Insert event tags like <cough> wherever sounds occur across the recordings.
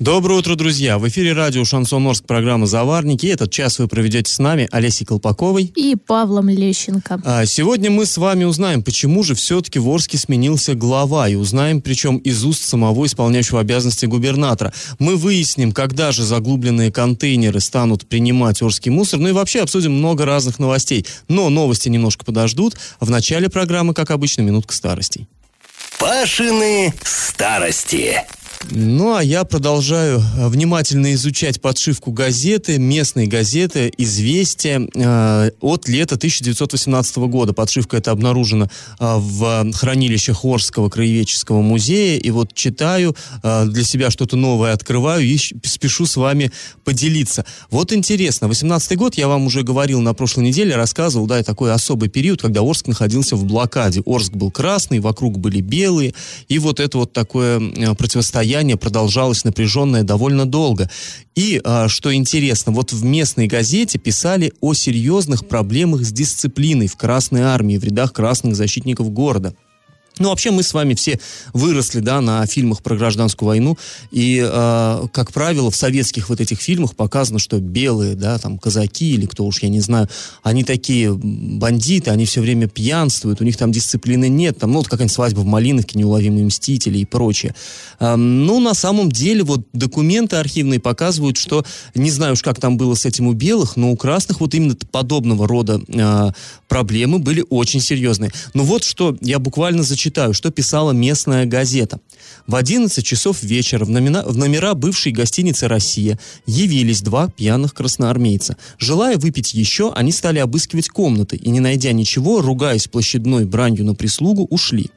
Доброе утро, друзья! В эфире радио «Шансон Орск» программа «Заварники». Этот час вы проведете с нами Олесей Колпаковой и Павлом Лещенко. А сегодня мы с вами узнаем, почему же все-таки в Орске сменился глава, и узнаем, причем из уст самого исполняющего обязанности губернатора. Мы выясним, когда же заглубленные контейнеры станут принимать Орский мусор, ну и вообще обсудим много разных новостей. Но новости немножко подождут. В начале программы, как обычно, минутка старостей. Пашины старости. Ну, а я продолжаю э, внимательно изучать подшивку газеты, местной газеты «Известия» э, от лета 1918 года. Подшивка эта обнаружена э, в хранилищах Орского краеведческого музея. И вот читаю, э, для себя что-то новое открываю и спешу с вами поделиться. Вот интересно, 18 год, я вам уже говорил на прошлой неделе, рассказывал, да, такой особый период, когда Орск находился в блокаде. Орск был красный, вокруг были белые, и вот это вот такое э, противостояние противостояние продолжалось напряженное довольно долго. И, а, что интересно, вот в местной газете писали о серьезных проблемах с дисциплиной в Красной Армии, в рядах красных защитников города. Ну, вообще, мы с вами все выросли, да, на фильмах про гражданскую войну, и, э, как правило, в советских вот этих фильмах показано, что белые, да, там, казаки или кто уж, я не знаю, они такие бандиты, они все время пьянствуют, у них там дисциплины нет, там, ну, вот какая-нибудь свадьба в Малиновке, неуловимые мстители и прочее. Э, ну, на самом деле, вот документы архивные показывают, что, не знаю уж, как там было с этим у белых, но у красных вот именно подобного рода э, проблемы были очень серьезные. Ну, вот что я буквально зачитал читаю, что писала местная газета. В 11 часов вечера в номера, в номера бывшей гостиницы «Россия» явились два пьяных красноармейца. Желая выпить еще, они стали обыскивать комнаты и, не найдя ничего, ругаясь площадной бранью на прислугу, ушли.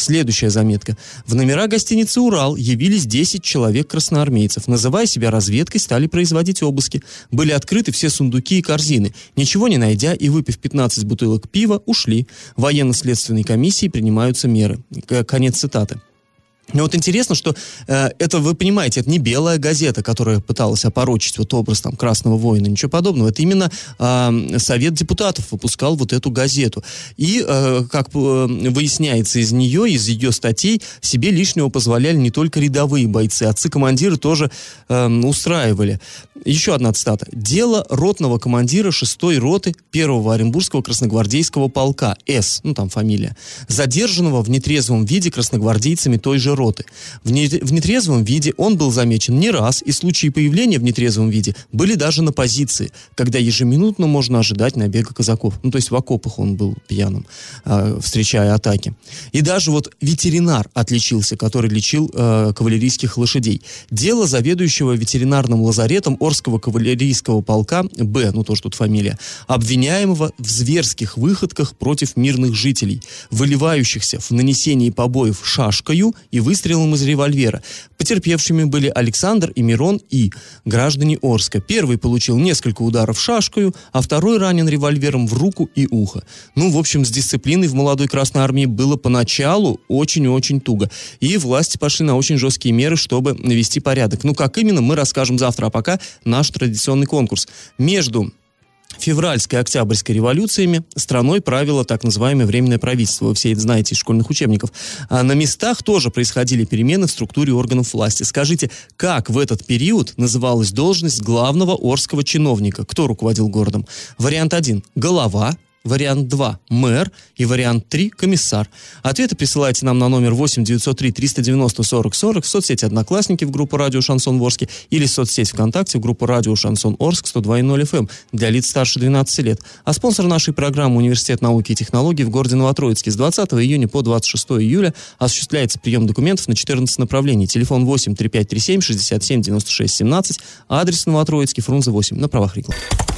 Следующая заметка. В номера гостиницы «Урал» явились 10 человек-красноармейцев. Называя себя разведкой, стали производить обыски. Были открыты все сундуки и корзины. Ничего не найдя и выпив 15 бутылок пива, ушли. Военно-следственной комиссии принимаются меры. Конец цитаты. Но вот интересно, что э, это, вы понимаете, это не белая газета, которая пыталась опорочить вот образ там Красного воина, ничего подобного. Это именно э, Совет депутатов выпускал вот эту газету. И, э, как э, выясняется из нее, из ее статей, себе лишнего позволяли не только рядовые бойцы, отцы-командиры тоже э, устраивали. Еще одна цитата. «Дело ротного командира 6-й роты 1-го Оренбургского красногвардейского полка, С, ну там фамилия, задержанного в нетрезвом виде красногвардейцами той же роты. В, не, в нетрезвом виде он был замечен не раз, и случаи появления в нетрезвом виде были даже на позиции, когда ежеминутно можно ожидать набега казаков. Ну, то есть в окопах он был пьяным, э, встречая атаки. И даже вот ветеринар отличился, который лечил э, кавалерийских лошадей. Дело заведующего ветеринарным лазаретом Орского кавалерийского полка Б, ну тоже тут фамилия, обвиняемого в зверских выходках против мирных жителей, выливающихся в нанесении побоев шашкою и выстрелом из револьвера. Потерпевшими были Александр и Мирон И, граждане Орска. Первый получил несколько ударов шашкою, а второй ранен револьвером в руку и ухо. Ну, в общем, с дисциплиной в молодой Красной Армии было поначалу очень-очень туго. И власти пошли на очень жесткие меры, чтобы навести порядок. Ну, как именно, мы расскажем завтра, а пока наш традиционный конкурс. Между февральской и октябрьской революциями страной правило так называемое временное правительство. Вы все это знаете из школьных учебников. А на местах тоже происходили перемены в структуре органов власти. Скажите, как в этот период называлась должность главного орского чиновника? Кто руководил городом? Вариант 1 – голова, Вариант 2 – мэр. И вариант 3 – комиссар. Ответы присылайте нам на номер 8 903 390 40 40 в соцсети «Одноклассники» в группу «Радио Шансон Ворске» или в соцсети ВКонтакте в группу «Радио Шансон Орск» 102.0 FM эм для лиц старше 12 лет. А спонсор нашей программы «Университет науки и технологий» в городе Новотроицке с 20 июня по 26 июля осуществляется прием документов на 14 направлений. Телефон 8 3537 67 96 17, адрес Новотроицкий, Фрунзе 8, на правах рекламы.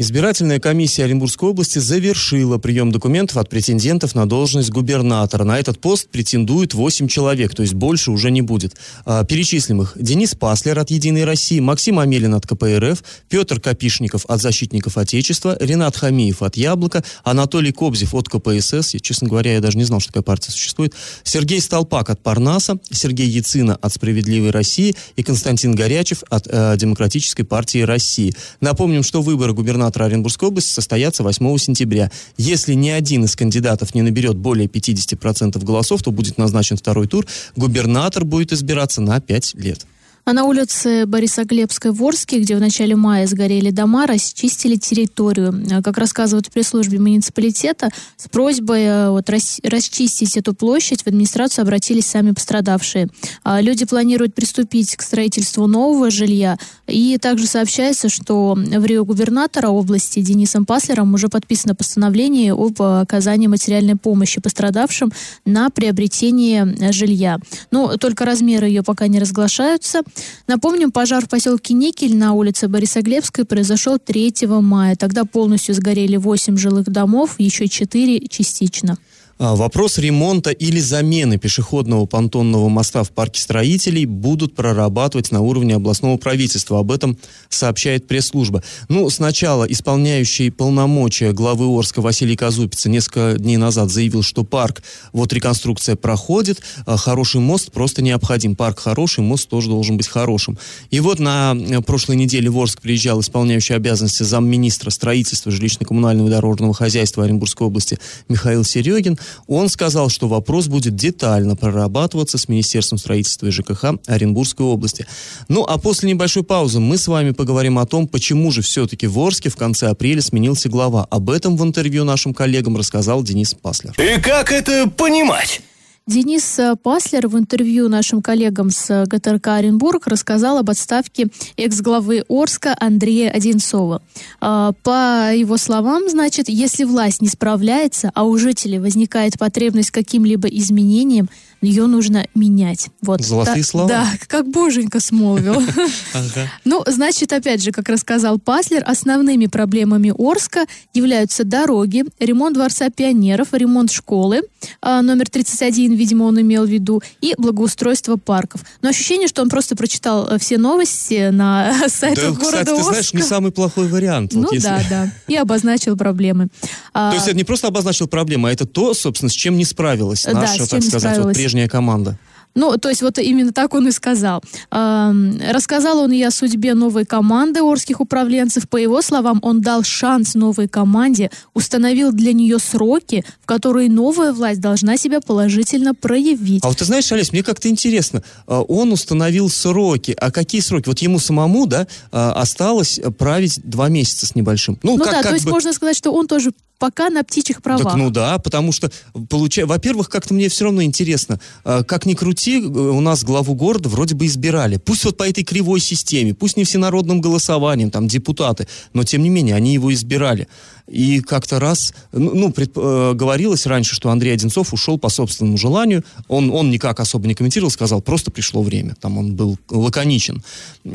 Избирательная комиссия Оренбургской области завершила прием документов от претендентов на должность губернатора. На этот пост претендует 8 человек, то есть больше уже не будет. А, перечислим их. Денис Паслер от «Единой России», Максим Амелин от КПРФ, Петр Копишников от «Защитников Отечества», Ренат Хамиев от «Яблока», Анатолий Кобзев от КПСС, я, честно говоря, я даже не знал, что такая партия существует, Сергей Столпак от «Парнаса», Сергей Яцина от «Справедливой России» и Константин Горячев от э, Демократической партии России. Напомним, что выборы губернатора губернатора Оренбургской области состоятся 8 сентября. Если ни один из кандидатов не наберет более 50% голосов, то будет назначен второй тур. Губернатор будет избираться на 5 лет. А на улице Борисоглебской в Орске, где в начале мая сгорели дома, расчистили территорию. А, как рассказывают в пресс-службе муниципалитета, с просьбой э, вот, рас, расчистить эту площадь в администрацию обратились сами пострадавшие. А люди планируют приступить к строительству нового жилья. И также сообщается, что в Рио губернатора области Денисом Паслером уже подписано постановление об оказании материальной помощи пострадавшим на приобретение жилья. Но только размеры ее пока не разглашаются. Напомним, пожар в поселке Никель на улице Борисоглебской произошел 3 мая. Тогда полностью сгорели 8 жилых домов, еще 4 частично. А, вопрос ремонта или замены пешеходного понтонного моста в парке строителей будут прорабатывать на уровне областного правительства. Об этом сообщает пресс-служба. Ну, сначала исполняющий полномочия главы Орска Василий Казупица несколько дней назад заявил, что парк, вот реконструкция проходит, а хороший мост просто необходим. Парк хороший, мост тоже должен быть хорошим. И вот на э, прошлой неделе в Орск приезжал исполняющий обязанности замминистра строительства жилищно-коммунального и дорожного хозяйства Оренбургской области Михаил Серегин. Он сказал, что вопрос будет детально прорабатываться с Министерством строительства и ЖКХ Оренбургской области. Ну, а после небольшой паузы мы с вами поговорим о том, почему же все-таки в Орске в конце апреля сменился глава. Об этом в интервью нашим коллегам рассказал Денис Паслер. И как это понимать? Денис э, Паслер в интервью нашим коллегам с э, ГТРК Оренбург рассказал об отставке экс-главы Орска Андрея Одинцова. А, по его словам, значит, если власть не справляется, а у жителей возникает потребность каким-либо изменениям, ее нужно менять. Вот. Золотые да, слова. Да, как боженька смолвил. <laughs> <laughs> Ну, значит, опять же, как рассказал Паслер, основными проблемами Орска являются дороги, ремонт Дворца пионеров, ремонт школы, а, номер 31, видимо, он имел в виду, и благоустройство парков. Но ощущение, что он просто прочитал э, все новости на <laughs> сайтах да, города Орска. ты знаешь, не самый плохой вариант. Ну да, да. И обозначил проблемы. То есть это не просто обозначил проблемы, а это то, собственно, с чем не справилась наша, так сказать, вот прежняя команда. Ну, то есть вот именно так он и сказал. Рассказал он и о судьбе новой команды орских управленцев. По его словам, он дал шанс новой команде, установил для нее сроки, в которые новая власть должна себя положительно проявить. А вот ты знаешь, Олесь, мне как-то интересно, а, он установил сроки, а какие сроки? Вот ему самому, да, а, осталось править два месяца с небольшим. Ну, ну как, да, как то есть бы... можно сказать, что он тоже пока на птичьих правах. Так, ну да, потому что, получая, во-первых, как-то мне все равно интересно, э, как ни крути, э, у нас главу города вроде бы избирали. Пусть вот по этой кривой системе, пусть не всенародным голосованием, там, депутаты, но тем не менее, они его избирали. И как-то раз, ну, ну пред, э, говорилось раньше, что Андрей Одинцов ушел по собственному желанию. Он, он никак особо не комментировал, сказал, просто пришло время. Там он был лаконичен.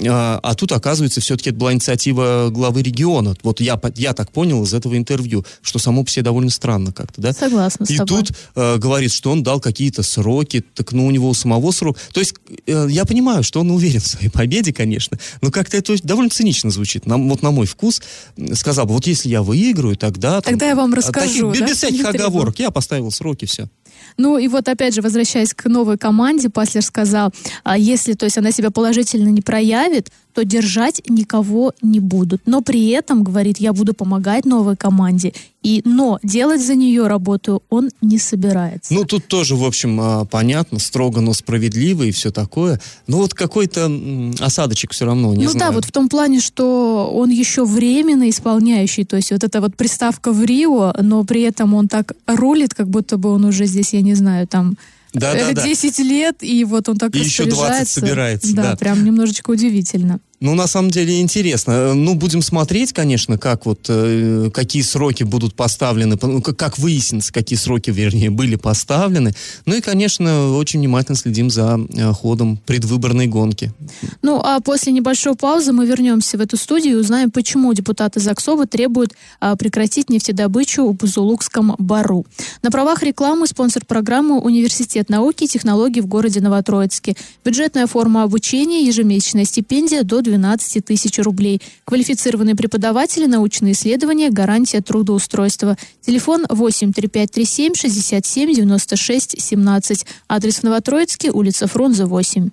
А, а тут, оказывается, все-таки это была инициатива главы региона. Вот я, я так понял из этого интервью, что само по себе довольно странно как-то, да? Согласна И тут э, говорит, что он дал какие-то сроки, так ну у него у самого срок. То есть э, я понимаю, что он уверен в своей победе, конечно, но как-то это довольно цинично звучит. На, вот на мой вкус сказал бы, вот если я выиграю, выиграю, тогда... Тогда там, я вам расскажу. Таких, да? Без всяких оговорок. Я поставил сроки, все. Ну и вот опять же, возвращаясь к новой команде, Паслер сказал, а если, то есть она себя положительно не проявит, то держать никого не будут. Но при этом, говорит, я буду помогать новой команде. И, но делать за нее работу он не собирается. Ну, тут тоже, в общем, а, понятно, строго, но справедливо и все такое. Но вот какой-то осадочек все равно, не ну, знаю. да, вот в том плане, что он еще временно исполняющий. То есть вот эта вот приставка в Рио, но при этом он так рулит, как будто бы он уже здесь, я не знаю, там да, да, 10 да. лет, и вот он так и еще 20 собирается. Да, да, прям немножечко удивительно. Ну, на самом деле интересно. Ну, будем смотреть, конечно, как вот, э, какие сроки будут поставлены, ну, как, выяснится, какие сроки, вернее, были поставлены. Ну и, конечно, очень внимательно следим за э, ходом предвыборной гонки. Ну, а после небольшой паузы мы вернемся в эту студию и узнаем, почему депутаты ЗАГСОВа требуют а, прекратить нефтедобычу в Бузулукском бару. На правах рекламы спонсор программы Университет науки и технологий в городе Новотроицке. Бюджетная форма обучения, ежемесячная стипендия до 12 тысяч рублей. Квалифицированные преподаватели, научные исследования, гарантия трудоустройства. Телефон 83537 67 96 17. Адрес в Новотроицке, улица Фрунзе, 8.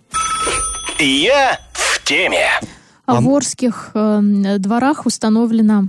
Я в теме. А в Орских э, дворах установлено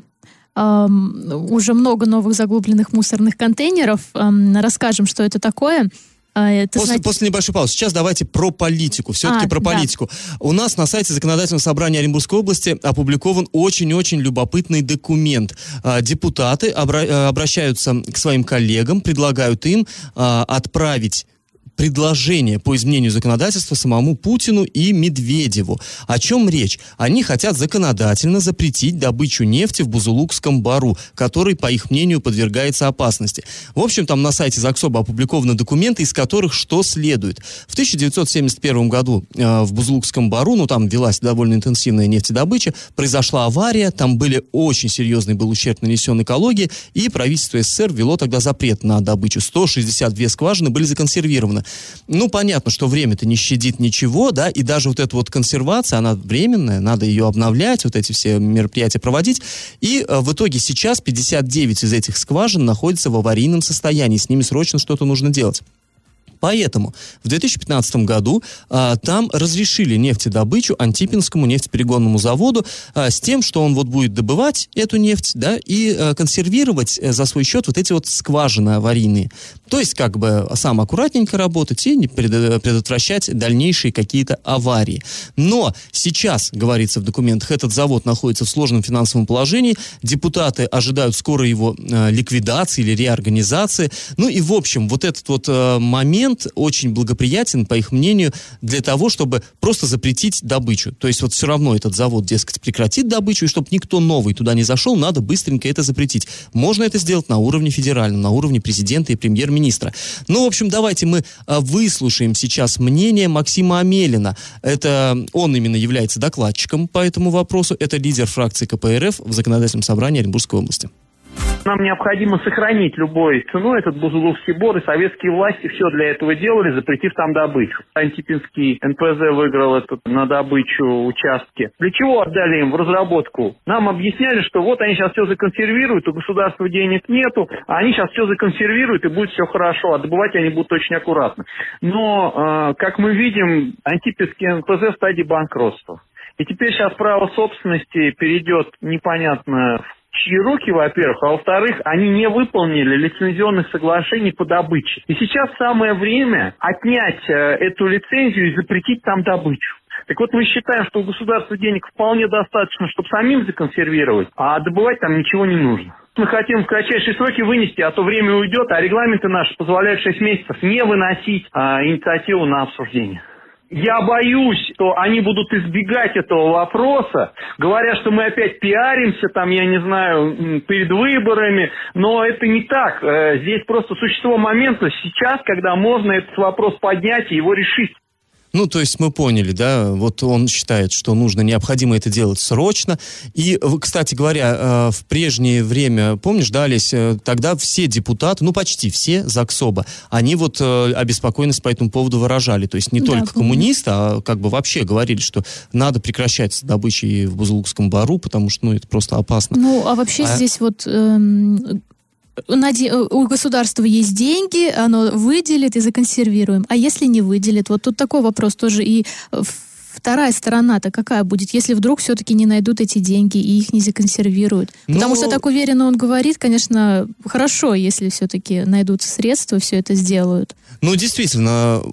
э, уже много новых заглубленных мусорных контейнеров. Э, расскажем, что это такое. А, это, после, знаете... после небольшой паузы. Сейчас давайте про политику. Все-таки а, про политику. Да. У нас на сайте Законодательного собрания Оренбургской области опубликован очень-очень любопытный документ. А, депутаты обра- обращаются к своим коллегам, предлагают им а, отправить предложение по изменению законодательства самому Путину и Медведеву. О чем речь? Они хотят законодательно запретить добычу нефти в Бузулукском бару, который, по их мнению, подвергается опасности. В общем, там на сайте ЗАГСОБа опубликованы документы, из которых что следует. В 1971 году э, в Бузулукском бару, ну там велась довольно интенсивная нефтедобыча, произошла авария, там были очень серьезный был ущерб нанесен экологии, и правительство СССР ввело тогда запрет на добычу. 162 скважины были законсервированы. Ну, понятно, что время-то не щадит ничего, да, и даже вот эта вот консервация, она временная, надо ее обновлять, вот эти все мероприятия проводить. И э, в итоге сейчас 59 из этих скважин находятся в аварийном состоянии, с ними срочно что-то нужно делать. Поэтому в 2015 году а, там разрешили нефтедобычу Антипинскому нефтеперегонному заводу а, с тем, что он вот будет добывать эту нефть, да, и а, консервировать а, за свой счет вот эти вот скважины аварийные. То есть как бы сам аккуратненько работать и не предотвращать дальнейшие какие-то аварии. Но сейчас, говорится в документах, этот завод находится в сложном финансовом положении, депутаты ожидают скоро его а, ликвидации или реорганизации. Ну и в общем, вот этот вот а, момент момент очень благоприятен, по их мнению, для того, чтобы просто запретить добычу. То есть вот все равно этот завод, дескать, прекратит добычу, и чтобы никто новый туда не зашел, надо быстренько это запретить. Можно это сделать на уровне федеральном, на уровне президента и премьер-министра. Ну, в общем, давайте мы а, выслушаем сейчас мнение Максима Амелина. Это он именно является докладчиком по этому вопросу. Это лидер фракции КПРФ в Законодательном собрании Оренбургской области. Нам необходимо сохранить любой ценой этот Бузулукский бор, и советские власти все для этого делали, запретив там добычу. Антипинский НПЗ выиграл этот на добычу участки. Для чего отдали им в разработку? Нам объясняли, что вот они сейчас все законсервируют, у государства денег нету, а они сейчас все законсервируют, и будет все хорошо, а добывать они будут очень аккуратно. Но, э, как мы видим, Антипинский НПЗ в стадии банкротства. И теперь сейчас право собственности перейдет непонятно в чьи руки, во-первых, а во-вторых, они не выполнили лицензионных соглашений по добыче. И сейчас самое время отнять э, эту лицензию и запретить там добычу. Так вот, мы считаем, что у государства денег вполне достаточно, чтобы самим законсервировать, а добывать там ничего не нужно. Мы хотим в кратчайшие сроки вынести, а то время уйдет, а регламенты наши позволяют 6 месяцев не выносить а, инициативу на обсуждение. Я боюсь, что они будут избегать этого вопроса, говоря, что мы опять пиаримся, там, я не знаю, перед выборами, но это не так. Э, здесь просто существо момента сейчас, когда можно этот вопрос поднять и его решить. Ну, то есть мы поняли, да, вот он считает, что нужно, необходимо это делать срочно. И, кстати говоря, э, в прежнее время, помнишь, да, Олесь, э, тогда все депутаты, ну, почти все ЗАГСОБа, они вот э, обеспокоенность по этому поводу выражали. То есть не да, только помню. коммунисты, а как бы вообще говорили, что надо прекращать добычи в Бузулукском бару, потому что, ну, это просто опасно. Ну, а вообще а... здесь вот эм, у государства есть деньги, оно выделит и законсервируем. А если не выделит? Вот тут такой вопрос тоже. И вторая сторона-то какая будет, если вдруг все-таки не найдут эти деньги и их не законсервируют? Ну... Потому что так уверенно он говорит, конечно, хорошо, если все-таки найдутся средства, все это сделают. Ну, действительно,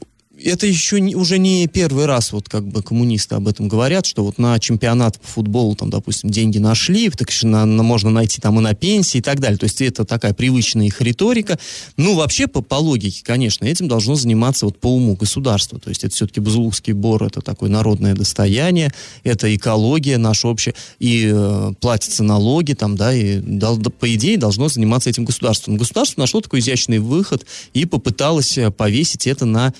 это еще не, уже не первый раз вот как бы коммунисты об этом говорят, что вот на чемпионат по футболу там, допустим, деньги нашли, так что на, на, можно найти там и на пенсии и так далее. То есть это такая привычная их риторика. Ну, вообще, по, по логике, конечно, этим должно заниматься вот по уму государство. То есть это все-таки Бузулукский бор, это такое народное достояние, это экология наша общая, и э, платятся налоги там, да, и дол, по идее должно заниматься этим государством. Государство нашло такой изящный выход и попыталось э, повесить это на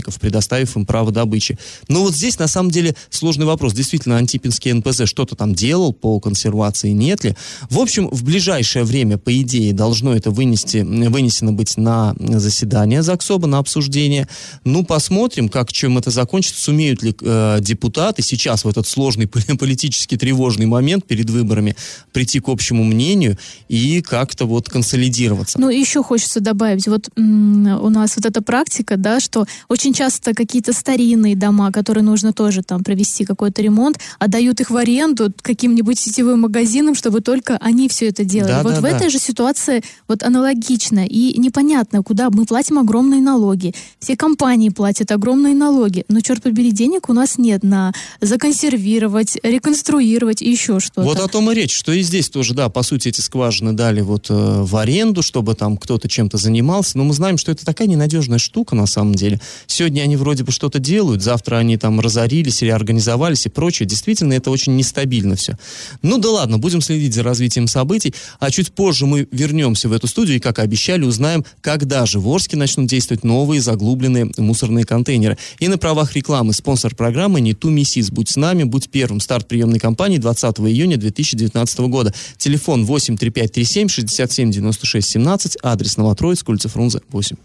частников, предоставив им право добычи. Но вот здесь на самом деле сложный вопрос. Действительно, Антипинский НПЗ что-то там делал по консервации, нет ли? В общем, в ближайшее время, по идее, должно это вынести, вынесено быть на заседание ЗАГСОБа, на обсуждение. Ну, посмотрим, как, чем это закончится, сумеют ли э, депутаты сейчас в этот сложный <laughs> политически тревожный момент перед выборами прийти к общему мнению и как-то вот консолидироваться. Ну, еще хочется добавить, вот у нас вот эта практика, да, что очень часто какие-то старинные дома, которые нужно тоже там провести какой-то ремонт, отдают их в аренду каким-нибудь сетевым магазинам, чтобы только они все это делали. Да, вот да, в да. этой же ситуации вот аналогично и непонятно, куда мы платим огромные налоги, все компании платят огромные налоги, но черт побери, денег у нас нет на законсервировать, реконструировать и еще что-то. Вот о том и речь, что и здесь тоже, да, по сути эти скважины дали вот э, в аренду, чтобы там кто-то чем-то занимался, но мы знаем, что это такая ненадежная штука на самом деле. Сегодня они вроде бы что-то делают, завтра они там разорились, реорганизовались и прочее. Действительно, это очень нестабильно все. Ну да ладно, будем следить за развитием событий, а чуть позже мы вернемся в эту студию и, как и обещали, узнаем, когда же в Орске начнут действовать новые заглубленные мусорные контейнеры. И на правах рекламы спонсор программы не ту миссис. Будь с нами, будь первым. Старт приемной кампании 20 июня 2019 года. Телефон 83537 67 96 17, адрес Новотроицк, улица Фрунзе 8.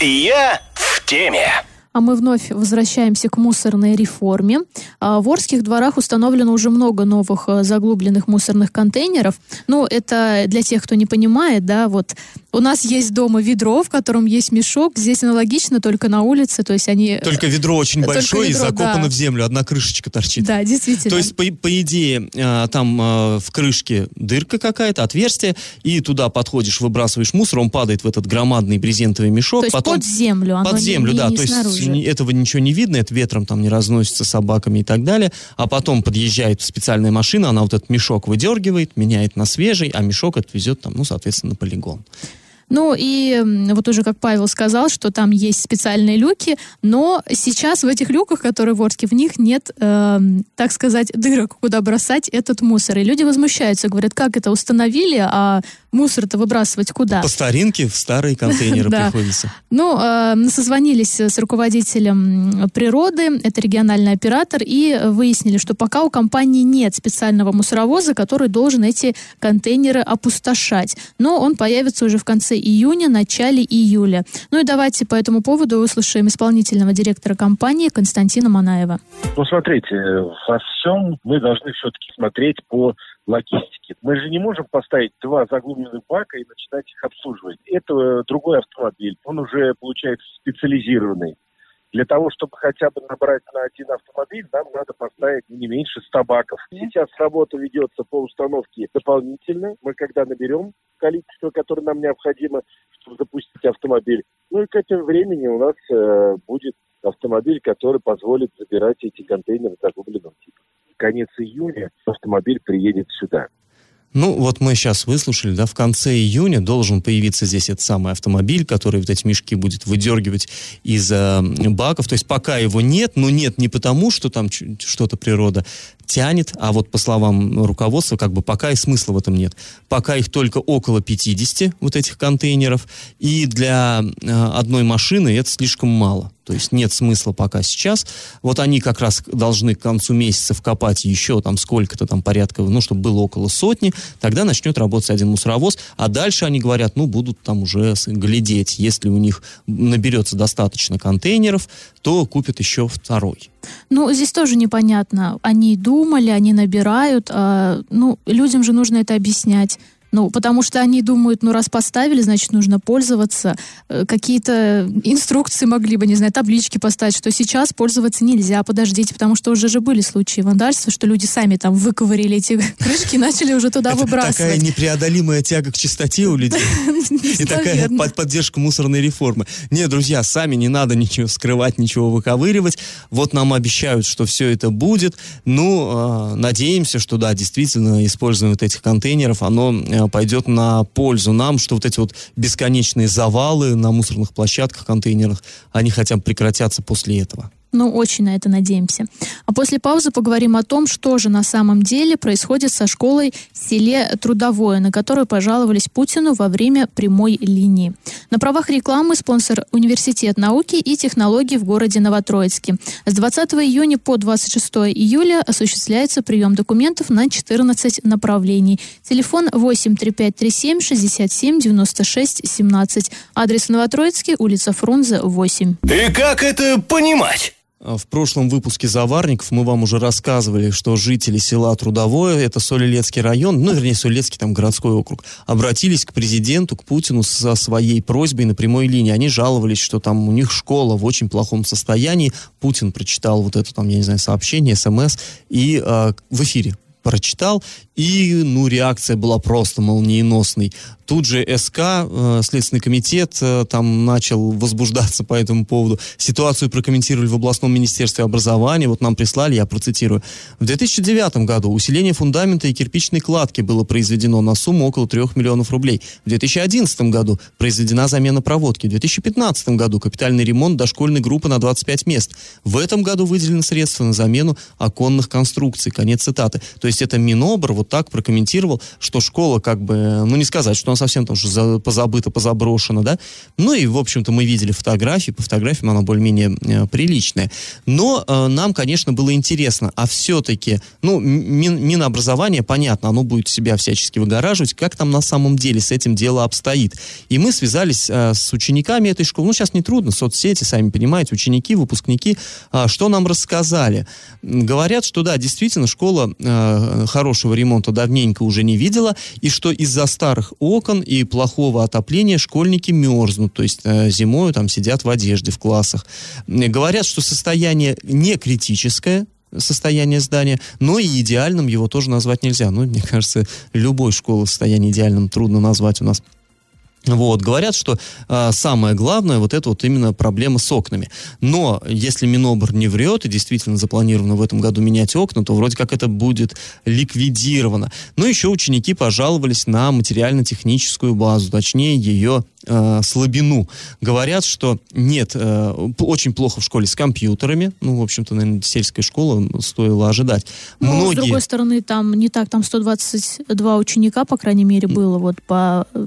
Я теме. А мы вновь возвращаемся к мусорной реформе. А, в Орских дворах установлено уже много новых э, заглубленных мусорных контейнеров. Ну, это для тех, кто не понимает, да, вот у нас есть дома ведро, в котором есть мешок. Здесь аналогично, только на улице, то есть они... Только ведро очень большое ведро, и закопано да. в землю, одна крышечка торчит. Да, действительно. То есть, по, по идее, э, там э, в крышке дырка какая-то, отверстие, и туда подходишь, выбрасываешь мусор, он падает в этот громадный брезентовый мешок. То есть потом... под землю, Под землю, не, да, не то есть снаружи этого ничего не видно, это ветром там не разносится собаками и так далее, а потом подъезжает специальная машина, она вот этот мешок выдергивает, меняет на свежий, а мешок отвезет там, ну, соответственно, на полигон. Ну и вот уже как Павел сказал, что там есть специальные люки, но сейчас в этих люках, которые в Орске, в них нет, э, так сказать, дырок, куда бросать этот мусор. И люди возмущаются, говорят, как это установили, а мусор-то выбрасывать куда? По старинке в старые <laughs> контейнеры приходится. Ну, э, созвонились с руководителем природы, это региональный оператор, и выяснили, что пока у компании нет специального мусоровоза, который должен эти контейнеры опустошать. Но он появится уже в конце июня, начале июля. Ну и давайте по этому поводу услышим исполнительного директора компании Константина Манаева. Ну, смотрите, во всем мы должны все-таки смотреть по логистике. Мы же не можем поставить два заглубленных бака и начинать их обслуживать. Это другой автомобиль. Он уже, получается, специализированный. Для того, чтобы хотя бы набрать на один автомобиль, нам надо поставить не меньше 100 баков. Сейчас работа ведется по установке дополнительно. Мы когда наберем количество, которое нам необходимо, чтобы запустить автомобиль, ну и к этому времени у нас э, будет автомобиль, который позволит забирать эти контейнеры заглубленного типа. Конец июня автомобиль приедет сюда. Ну, вот мы сейчас выслушали, да, в конце июня должен появиться здесь этот самый автомобиль, который вот эти мешки будет выдергивать из э, баков. То есть пока его нет, но нет не потому, что там что-то природа тянет, а вот по словам руководства, как бы пока и смысла в этом нет. Пока их только около 50 вот этих контейнеров, и для э, одной машины это слишком мало. То есть нет смысла пока сейчас. Вот они как раз должны к концу месяца вкопать еще там сколько-то там порядка, ну, чтобы было около сотни. Тогда начнет работать один мусоровоз. А дальше они говорят, ну, будут там уже глядеть. Если у них наберется достаточно контейнеров, то купят еще второй. Ну, здесь тоже непонятно. Они думали, они набирают. А, ну, людям же нужно это объяснять. Ну, потому что они думают, ну, раз поставили, значит, нужно пользоваться. Э, Какие-то инструкции могли бы, не знаю, таблички поставить, что сейчас пользоваться нельзя, подождите, потому что уже же были случаи вандальства, что люди сами там выковырили эти <laughs> крышки и начали уже туда Это такая выбрасывать. непреодолимая тяга к чистоте у людей. <laughs> И такая поддержка мусорной реформы. Не, друзья, сами не надо ничего скрывать, ничего выковыривать. Вот нам обещают, что все это будет. Ну, э, надеемся, что да, действительно, использование вот этих контейнеров, оно э, пойдет на пользу нам, что вот эти вот бесконечные завалы на мусорных площадках, контейнерах, они хотя бы прекратятся после этого. Ну, очень на это надеемся. А после паузы поговорим о том, что же на самом деле происходит со школой в селе Трудовое, на которую пожаловались Путину во время прямой линии. На правах рекламы спонсор Университет науки и технологий в городе Новотроицке. С 20 июня по 26 июля осуществляется прием документов на 14 направлений. Телефон 83537 67 96 17. Адрес Новотроицкий, улица Фрунзе, 8. И как это понимать? А В прошлом выпуске «Заварников» мы вам уже рассказывали, что жители села Трудовое, это Солилецкий район, ну, вернее, Солилецкий, там, городской округ, обратились к президенту, к Путину со своей просьбой на прямой линии. Они жаловались, что там у них школа в очень плохом состоянии. Путин прочитал вот это, там, я не знаю, сообщение, смс, и э, в эфире прочитал, и, ну, реакция была просто молниеносной. Тут же СК, э, Следственный комитет, э, там начал возбуждаться по этому поводу. Ситуацию прокомментировали в областном министерстве образования. Вот нам прислали, я процитирую. В 2009 году усиление фундамента и кирпичной кладки было произведено на сумму около 3 миллионов рублей. В 2011 году произведена замена проводки. В 2015 году капитальный ремонт дошкольной группы на 25 мест. В этом году выделены средства на замену оконных конструкций. Конец цитаты. То есть это Минобр вот так прокомментировал, что школа как бы, ну не сказать, что она совсем там за- позабыта, позаброшена, да. Ну и, в общем-то, мы видели фотографии, по фотографиям она более-менее э, приличная. Но э, нам, конечно, было интересно, а все-таки, ну, Мин- Минобразование, понятно, оно будет себя всячески выгораживать, как там на самом деле с этим дело обстоит. И мы связались э, с учениками этой школы, ну, сейчас не трудно, соцсети, сами понимаете, ученики, выпускники, а, что нам рассказали. Говорят, что да, действительно, школа э, хорошего ремонта давненько уже не видела, и что из-за старых окон и плохого отопления школьники мерзнут, то есть э, зимой там сидят в одежде в классах. М, Говорят, что состояние не критическое, состояние здания, но и идеальным его тоже назвать нельзя. Ну, мне кажется, любой школы состояние идеальным трудно назвать у нас. Вот, говорят, что а, самое главное, вот это вот именно проблема с окнами. Но если Минобр не врет, и действительно запланировано в этом году менять окна, то вроде как это будет ликвидировано. Но еще ученики пожаловались на материально-техническую базу, точнее ее э, слабину. Говорят, что нет, э, очень плохо в школе с компьютерами. Ну, в общем-то, наверное, сельская школа стоило ожидать. Ну, с другой стороны, там не так, там 122 ученика, по крайней мере, было вот по э,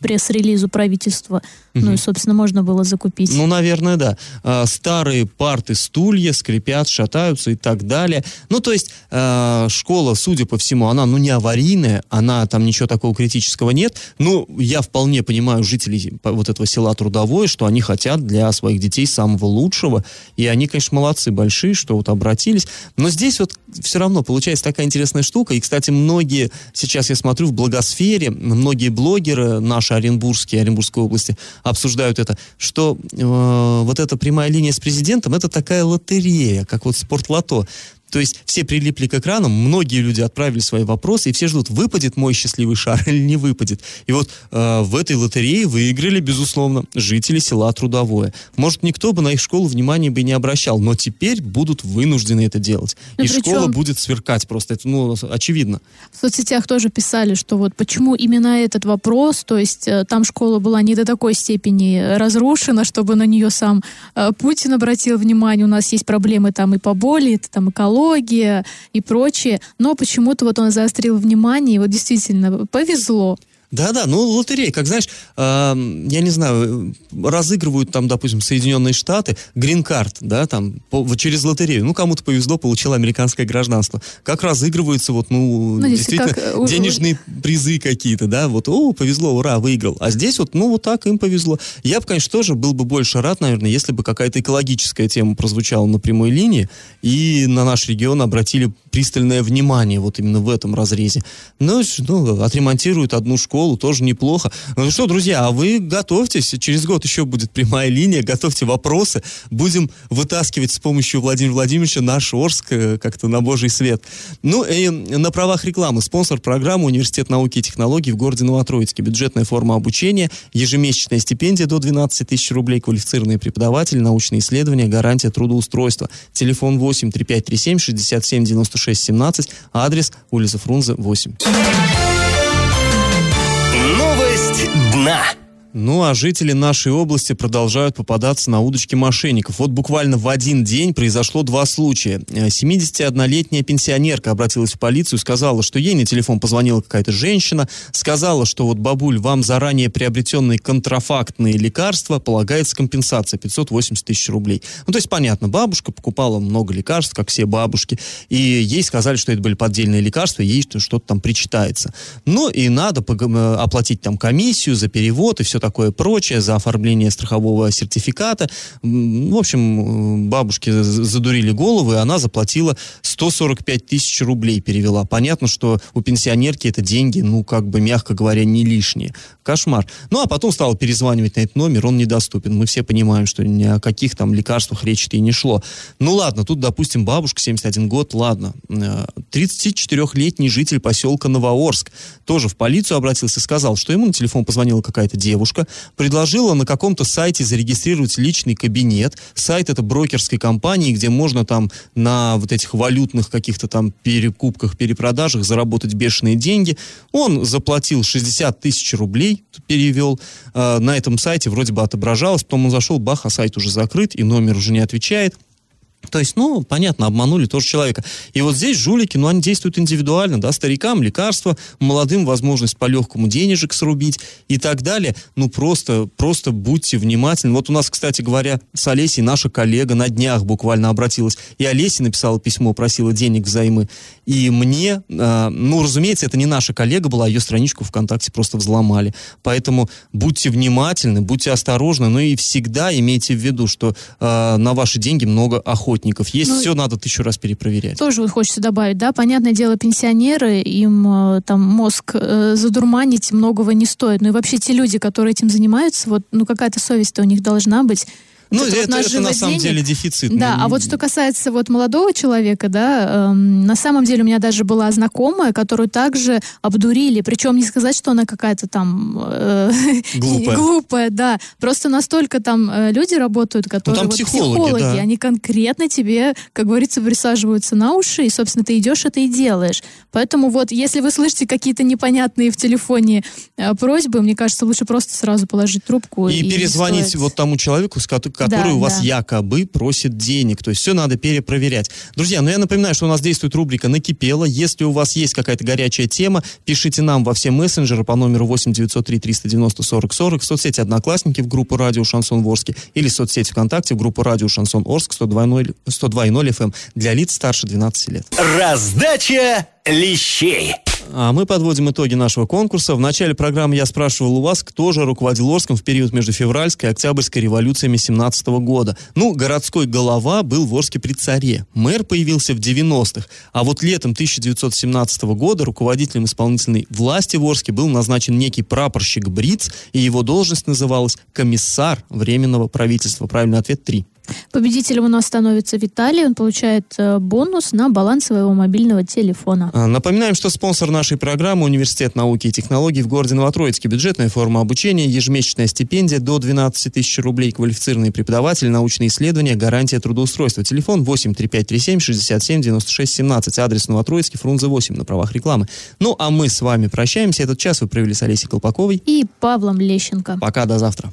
пресс-релизу правительства. Ну и, собственно, можно было закупить. Ну, наверное, да. А, старые парты, стулья скрипят, шатаются и так далее. Ну, то есть а, школа, судя по всему, она, ну, не аварийная, она, там ничего такого критического нет. Ну, я вполне понимаю жителей вот этого села Трудовое, что они хотят для своих детей самого лучшего. И они, конечно, молодцы большие, что вот обратились. Но здесь вот все равно получается такая интересная штука. И, кстати, многие, сейчас я смотрю в благосфере, многие блогеры наши оренбургские, Оренбургской области, обсуждают это, что э, вот эта прямая линия с президентом, это такая лотерея, как вот спортлото. То есть все прилипли к экранам, многие люди отправили свои вопросы, и все ждут, выпадет мой счастливый шар <laughs> или не выпадет. И вот э, в этой лотерее выиграли, безусловно, жители села Трудовое. Может, никто бы на их школу внимания бы не обращал, но теперь будут вынуждены это делать. Ну, и причем- школа будет сверкать просто. Это, ну, очевидно. В соцсетях тоже писали, что вот почему именно этот вопрос, то есть э, там школа была не до такой степени разрушена, чтобы на нее сам э, Путин обратил внимание. У нас есть проблемы там и по боли, это там экология и прочее. Но почему-то вот он заострил внимание, и вот действительно повезло. Да-да, ну лотерея, как знаешь, э, я не знаю, разыгрывают там, допустим, Соединенные Штаты грин-карт, да, там, по, через лотерею. Ну, кому-то повезло, получил американское гражданство. Как разыгрываются вот, ну, ну действительно, как, э, денежные призы какие-то, да, вот, о, повезло, ура, выиграл. А здесь вот, ну, вот так им повезло. Я бы, конечно, тоже был бы больше рад, наверное, если бы какая-то экологическая тема прозвучала на прямой линии, и на наш регион обратили пристальное внимание вот именно в этом разрезе. Ну, ну отремонтируют одну школу, тоже неплохо. Ну что, друзья, а вы готовьтесь, через год еще будет прямая линия, готовьте вопросы, будем вытаскивать с помощью Владимира Владимировича наш Орск э, как-то на божий свет. Ну и на правах рекламы спонсор программы Университет науки и технологий в городе Новотроицке. Бюджетная форма обучения, ежемесячная стипендия до 12 тысяч рублей, квалифицированные преподаватели, научные исследования, гарантия трудоустройства. Телефон 8 3537 67 96 617, адрес улица Фрунзе, 8. Новость дна. Ну, а жители нашей области продолжают попадаться на удочки мошенников. Вот буквально в один день произошло два случая. 71-летняя э, пенсионерка обратилась в полицию, сказала, что ей на телефон позвонила какая-то женщина, сказала, что вот, бабуль, вам заранее приобретенные контрафактные лекарства полагается компенсация 580 тысяч рублей. Ну, то есть, понятно, бабушка покупала много лекарств, как все бабушки, и ей сказали, что это были поддельные лекарства, ей что-то там причитается. Ну, и надо э, оплатить там комиссию за перевод и все такое прочее, за оформление страхового сертификата. В общем, бабушке задурили головы, и она заплатила 145 тысяч рублей, перевела. Понятно, что у пенсионерки это деньги, ну, как бы, мягко говоря, не лишние. Кошмар. Ну, а потом стала перезванивать на этот номер, он недоступен. Мы все понимаем, что ни о каких там лекарствах речи-то и не шло. Ну, ладно, тут, допустим, бабушка, 71 год, ладно. 34-летний э, житель поселка Новоорск тоже в полицию обратился и сказал, что ему на телефон позвонила какая-то девушка, девушка предложила на каком-то сайте зарегистрировать личный кабинет. Сайт это брокерской компании, где можно там на вот этих валютных каких-то там перекупках, перепродажах заработать бешеные деньги. Он заплатил 60 тысяч рублей, перевел. Э, на этом сайте вроде бы отображалось, потом он зашел, бах, а сайт уже закрыт, и номер уже не отвечает. То есть, ну, понятно, обманули тоже человека. И вот здесь жулики, ну, они действуют индивидуально, да, старикам лекарства, молодым возможность по легкому денежек срубить и так далее. Ну, просто, просто будьте внимательны. Вот у нас, кстати говоря, с Олесей наша коллега на днях буквально обратилась. И Олеся написала письмо, просила денег взаймы. И мне, э, ну, разумеется, это не наша коллега была, ее страничку ВКонтакте просто взломали. Поэтому будьте внимательны, будьте осторожны, ну и всегда имейте в виду, что э, на ваши деньги много охоты работников. Есть ну, все, надо тысячу раз перепроверять. Тоже вот хочется добавить, да, понятное дело, пенсионеры, им э, там мозг э, задурманить многого не стоит. Ну и вообще те люди, которые этим занимаются, вот, ну какая-то совесть-то у них должна быть. Ну, это, это, это на самом деле дефицит. Да, ну, а вот что касается вот молодого человека, да, эм, на самом деле у меня даже была знакомая, которую также обдурили, причем не сказать, что она какая-то там э, <laughs> глупая. глупая, да, просто настолько там э, люди работают, которые ну, вот, психологи, психологи да. они конкретно тебе, как говорится, присаживаются на уши, и, собственно, ты идешь это и делаешь. Поэтому вот, если вы слышите какие-то непонятные в телефоне э, просьбы, мне кажется, лучше просто сразу положить трубку и, и перезвонить вот тому человеку, с которым который да, у вас да. якобы просит денег. То есть все надо перепроверять. Друзья, ну я напоминаю, что у нас действует рубрика «Накипело». Если у вас есть какая-то горячая тема, пишите нам во все мессенджеры по номеру 8 903 390 40 40 в соцсети «Одноклассники» в группу «Радио Шансон Ворске» или в соцсети ВКонтакте в группу «Радио Шансон Орск» 102.0 FM эм для лиц старше 12 лет. Раздача лещей. А мы подводим итоги нашего конкурса. В начале программы я спрашивал у вас, кто же руководил Орском в период между февральской и октябрьской революциями 17 года. Ну, городской голова был в Орске при царе. Мэр появился в 90-х. А вот летом 1917 года руководителем исполнительной власти в Орске был назначен некий прапорщик Бриц, и его должность называлась комиссар Временного правительства. Правильный ответ 3. Победителем у нас становится Виталий. Он получает э, бонус на баланс своего мобильного телефона. А, напоминаем, что спонсор нашей программы Университет науки и технологий в городе Новотроицке. Бюджетная форма обучения, ежемесячная стипендия до 12 тысяч рублей, квалифицированные преподаватели, научные исследования, гарантия трудоустройства. Телефон 8 3537 67 96 17. Адрес Новотроицкий, Фрунзе 8 на правах рекламы. Ну, а мы с вами прощаемся. Этот час вы провели с Олесей Колпаковой и Павлом Лещенко. Пока, до завтра.